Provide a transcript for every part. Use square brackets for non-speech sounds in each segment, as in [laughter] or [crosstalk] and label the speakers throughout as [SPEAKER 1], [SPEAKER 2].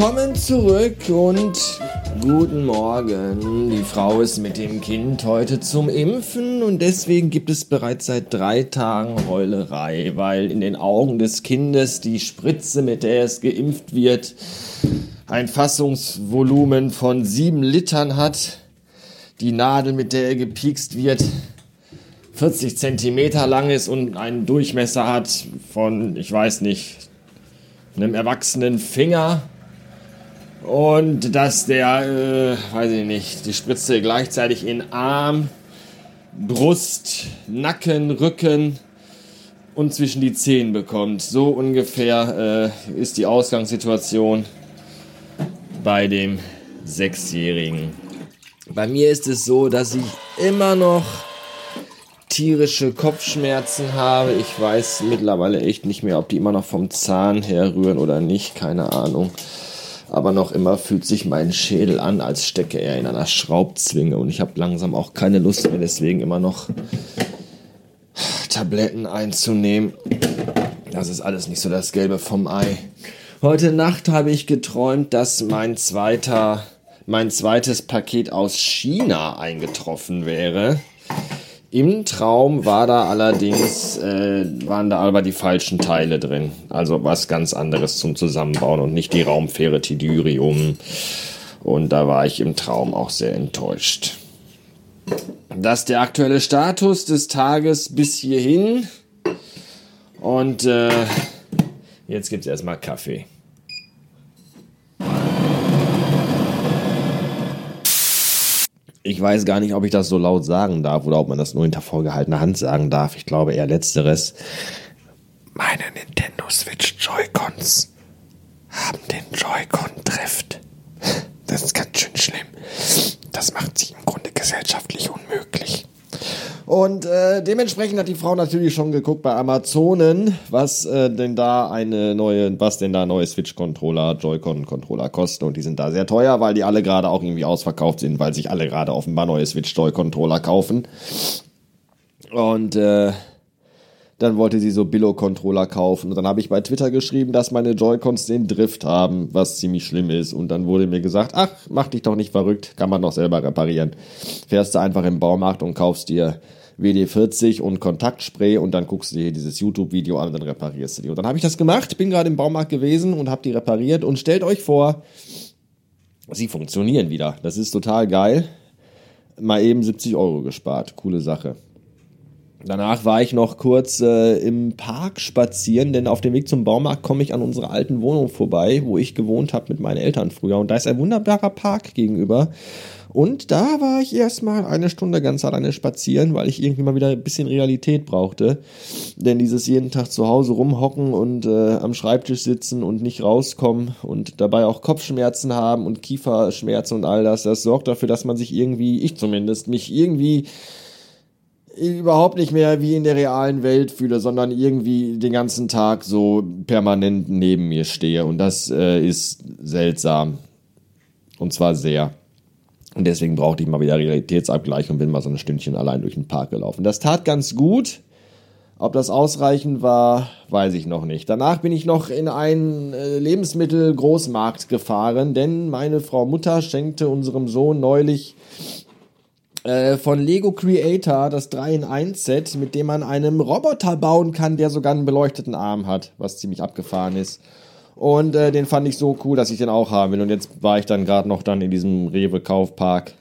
[SPEAKER 1] Willkommen zurück und guten Morgen. Die Frau ist mit dem Kind heute zum Impfen und deswegen gibt es bereits seit drei Tagen Heulerei, weil in den Augen des Kindes die Spritze, mit der es geimpft wird, ein Fassungsvolumen von sieben Litern hat. Die Nadel, mit der er gepiekst wird, 40 Zentimeter lang ist und einen Durchmesser hat von, ich weiß nicht, einem erwachsenen Finger und dass der, äh, weiß ich nicht, die Spritze gleichzeitig in Arm, Brust, Nacken, Rücken und zwischen die Zehen bekommt. So ungefähr äh, ist die Ausgangssituation bei dem Sechsjährigen. Bei mir ist es so, dass ich immer noch tierische Kopfschmerzen habe. Ich weiß mittlerweile echt nicht mehr, ob die immer noch vom Zahn herrühren oder nicht. Keine Ahnung. Aber noch immer fühlt sich mein Schädel an, als stecke er in einer Schraubzwinge. Und ich habe langsam auch keine Lust mehr, deswegen immer noch Tabletten einzunehmen. Das ist alles nicht so das Gelbe vom Ei. Heute Nacht habe ich geträumt, dass mein zweiter, mein zweites Paket aus China eingetroffen wäre. Im Traum war da allerdings, äh, waren da aber die falschen Teile drin. Also was ganz anderes zum Zusammenbauen und nicht die Raumfähre Tidurium. Und da war ich im Traum auch sehr enttäuscht. Das ist der aktuelle Status des Tages bis hierhin. Und äh, jetzt gibt's erstmal Kaffee. Ich weiß gar nicht, ob ich das so laut sagen darf oder ob man das nur hinter vorgehaltener Hand sagen darf. Ich glaube eher letzteres. Meine Nintendo Switch Joy-Cons haben den Joy-Con-Drift. Das ist ganz schön schlimm. Das macht sie im Grunde gesellschaftlich unmöglich. Und äh, dementsprechend hat die Frau natürlich schon geguckt bei Amazonen, was äh, denn da eine neue, was denn da neue Switch-Controller, Joy-Con-Controller kosten. Und die sind da sehr teuer, weil die alle gerade auch irgendwie ausverkauft sind, weil sich alle gerade offenbar neue Switch-Joy-Controller kaufen. Und äh, dann wollte sie so Billo-Controller kaufen. Und dann habe ich bei Twitter geschrieben, dass meine Joy-Cons den Drift haben, was ziemlich schlimm ist. Und dann wurde mir gesagt, ach, mach dich doch nicht verrückt, kann man doch selber reparieren. Fährst du einfach im Baumarkt und kaufst dir WD-40 und Kontaktspray und dann guckst du dir dieses YouTube-Video an und dann reparierst du die. Und dann habe ich das gemacht, bin gerade im Baumarkt gewesen und habe die repariert und stellt euch vor, sie funktionieren wieder. Das ist total geil. Mal eben 70 Euro gespart. Coole Sache. Danach war ich noch kurz äh, im Park spazieren, denn auf dem Weg zum Baumarkt komme ich an unserer alten Wohnung vorbei, wo ich gewohnt habe mit meinen Eltern früher. Und da ist ein wunderbarer Park gegenüber. Und da war ich erstmal eine Stunde ganz alleine spazieren, weil ich irgendwie mal wieder ein bisschen Realität brauchte. Denn dieses jeden Tag zu Hause rumhocken und äh, am Schreibtisch sitzen und nicht rauskommen und dabei auch Kopfschmerzen haben und Kieferschmerzen und all das, das sorgt dafür, dass man sich irgendwie, ich zumindest, mich irgendwie überhaupt nicht mehr wie in der realen Welt fühle, sondern irgendwie den ganzen Tag so permanent neben mir stehe. Und das äh, ist seltsam. Und zwar sehr. Und deswegen brauchte ich mal wieder Realitätsabgleich und bin mal so ein Stündchen allein durch den Park gelaufen. Das tat ganz gut. Ob das ausreichend war, weiß ich noch nicht. Danach bin ich noch in einen äh, Lebensmittelgroßmarkt gefahren, denn meine Frau Mutter schenkte unserem Sohn neulich äh, von Lego Creator das 3 in 1 Set, mit dem man einen Roboter bauen kann, der sogar einen beleuchteten Arm hat, was ziemlich abgefahren ist. Und äh, den fand ich so cool, dass ich den auch haben will. Und jetzt war ich dann gerade noch dann in diesem Rewe Kaufpark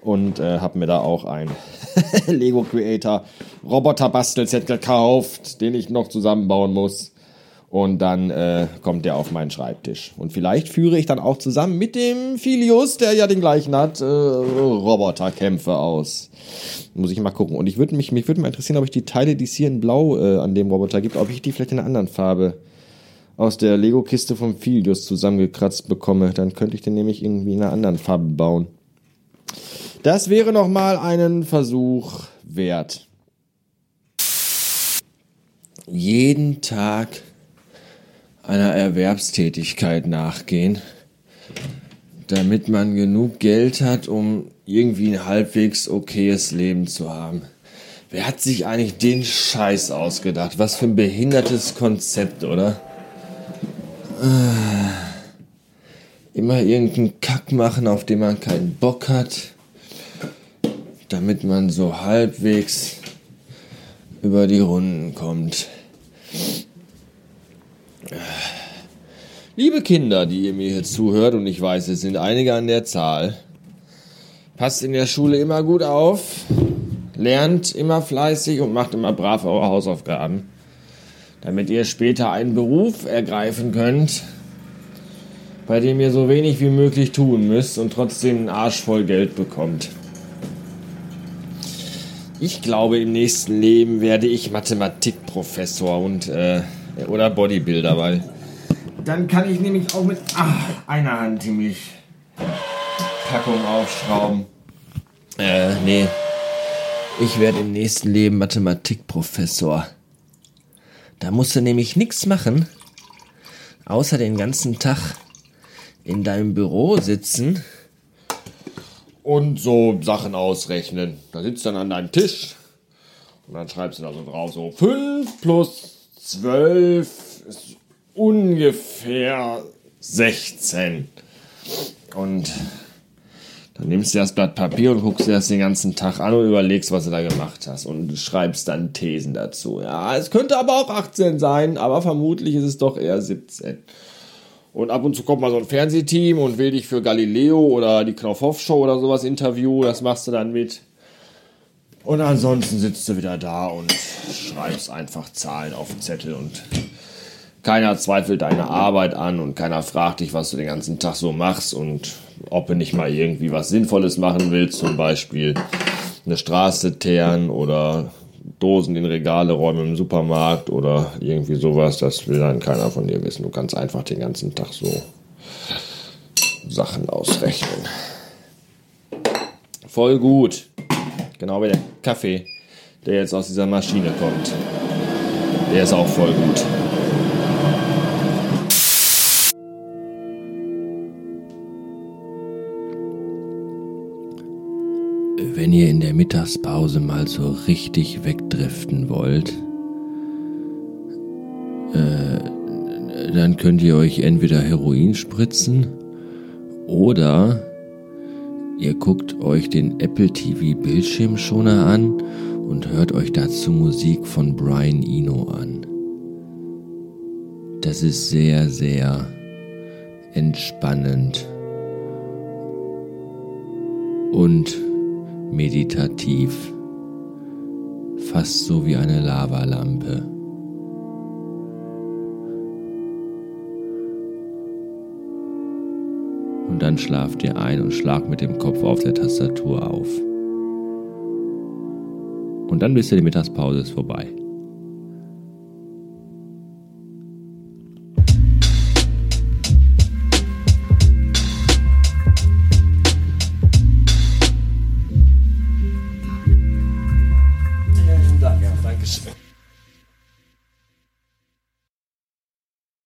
[SPEAKER 1] und äh, habe mir da auch ein [laughs] Lego Creator Roboter Bastelset gekauft, den ich noch zusammenbauen muss. Und dann äh, kommt der auf meinen Schreibtisch. Und vielleicht führe ich dann auch zusammen mit dem Filius, der ja den gleichen hat, äh, Roboterkämpfe aus. Muss ich mal gucken. Und ich würde mich, mich würde mal interessieren, ob ich die Teile, die es hier in Blau äh, an dem Roboter gibt, ob ich die vielleicht in einer anderen Farbe aus der Lego-Kiste vom Filius zusammengekratzt bekomme. Dann könnte ich den nämlich irgendwie in einer anderen Farbe bauen. Das wäre nochmal einen Versuch wert. Jeden Tag einer Erwerbstätigkeit nachgehen, damit man genug Geld hat, um irgendwie ein halbwegs okayes Leben zu haben. Wer hat sich eigentlich den Scheiß ausgedacht? Was für ein behindertes Konzept, oder? Immer irgendeinen Kack machen, auf den man keinen Bock hat, damit man so halbwegs über die Runden kommt. Liebe Kinder, die ihr mir hier zuhört, und ich weiß, es sind einige an der Zahl, passt in der Schule immer gut auf, lernt immer fleißig und macht immer brav eure Hausaufgaben, damit ihr später einen Beruf ergreifen könnt, bei dem ihr so wenig wie möglich tun müsst und trotzdem einen Arsch voll Geld bekommt. Ich glaube, im nächsten Leben werde ich Mathematikprofessor und äh, oder Bodybuilder, weil dann kann ich nämlich auch mit ach, einer Hand ziemlich Packung aufschrauben. Äh, nee. Ich werde im nächsten Leben Mathematikprofessor. Da musst du nämlich nichts machen, außer den ganzen Tag in deinem Büro sitzen und so Sachen ausrechnen. Da sitzt dann an deinem Tisch und dann schreibst du da so drauf, so 5 plus 12 ist ungefähr 16. Und dann nimmst du das Blatt Papier und guckst dir das den ganzen Tag an und überlegst, was du da gemacht hast und schreibst dann Thesen dazu. Ja, es könnte aber auch 18 sein, aber vermutlich ist es doch eher 17. Und ab und zu kommt mal so ein Fernsehteam und will dich für Galileo oder die Knopfhoff-Show oder sowas interviewen. Das machst du dann mit. Und ansonsten sitzt du wieder da und schreibst einfach Zahlen auf den Zettel und keiner zweifelt deine Arbeit an und keiner fragt dich, was du den ganzen Tag so machst und ob du nicht mal irgendwie was Sinnvolles machen willst, zum Beispiel eine Straße teeren oder Dosen in Regale räumen im Supermarkt oder irgendwie sowas. Das will dann keiner von dir wissen. Du kannst einfach den ganzen Tag so Sachen ausrechnen. Voll gut. Genau wie der Kaffee, der jetzt aus dieser Maschine kommt. Der ist auch voll gut. Wenn ihr in der Mittagspause mal so richtig wegdriften wollt, äh, dann könnt ihr euch entweder Heroin spritzen oder ihr guckt euch den Apple TV Bildschirmschoner an und hört euch dazu Musik von Brian Eno an. Das ist sehr, sehr entspannend und meditativ, fast so wie eine Lavalampe. Und dann schlaft ihr ein und schlagt mit dem Kopf auf der Tastatur auf. Und dann wisst ihr, die Mittagspause ist vorbei.